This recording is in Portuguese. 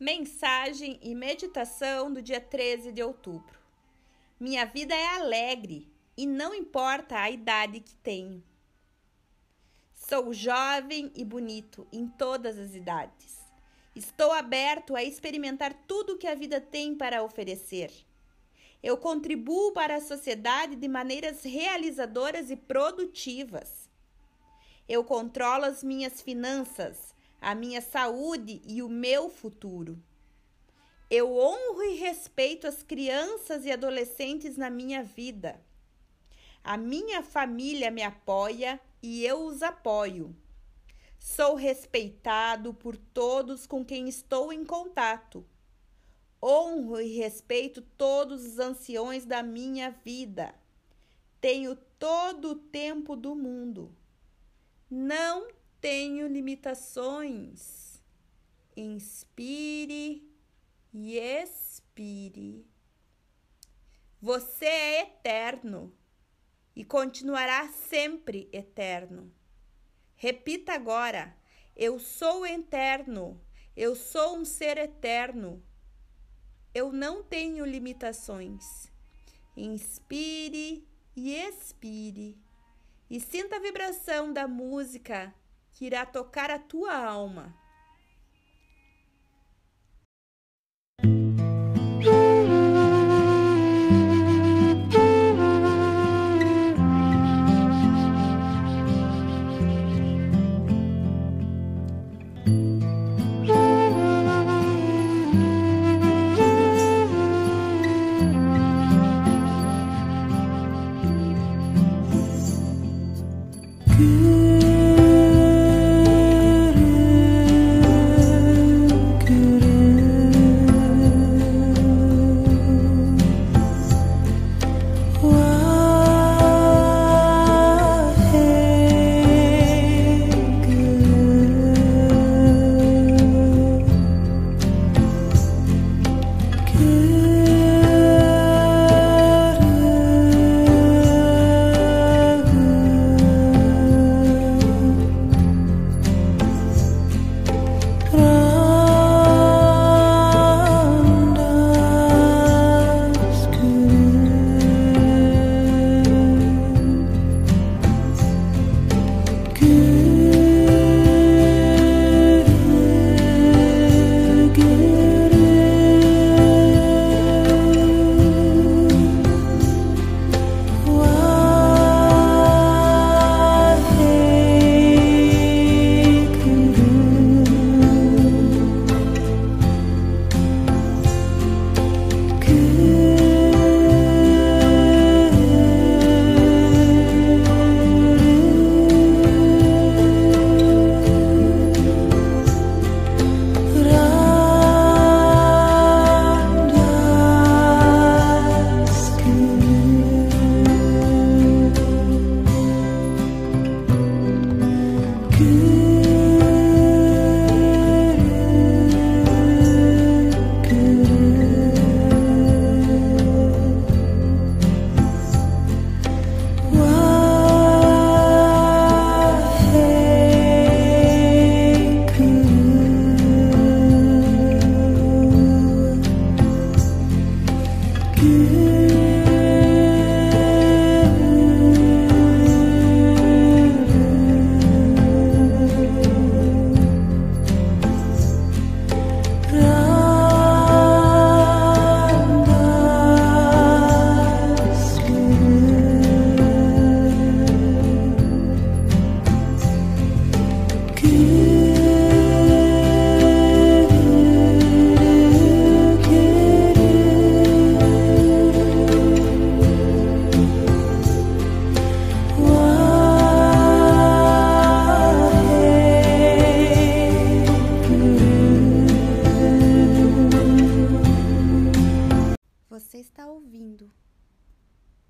Mensagem e meditação do dia 13 de outubro. Minha vida é alegre e não importa a idade que tenho. Sou jovem e bonito em todas as idades. Estou aberto a experimentar tudo que a vida tem para oferecer. Eu contribuo para a sociedade de maneiras realizadoras e produtivas. Eu controlo as minhas finanças a minha saúde e o meu futuro. Eu honro e respeito as crianças e adolescentes na minha vida. A minha família me apoia e eu os apoio. Sou respeitado por todos com quem estou em contato. Honro e respeito todos os anciões da minha vida. Tenho todo o tempo do mundo. Não tenho limitações. Inspire e expire. Você é eterno e continuará sempre eterno. Repita agora: Eu sou eterno, eu sou um ser eterno. Eu não tenho limitações. Inspire e expire. E sinta a vibração da música que irá tocar a tua alma. Você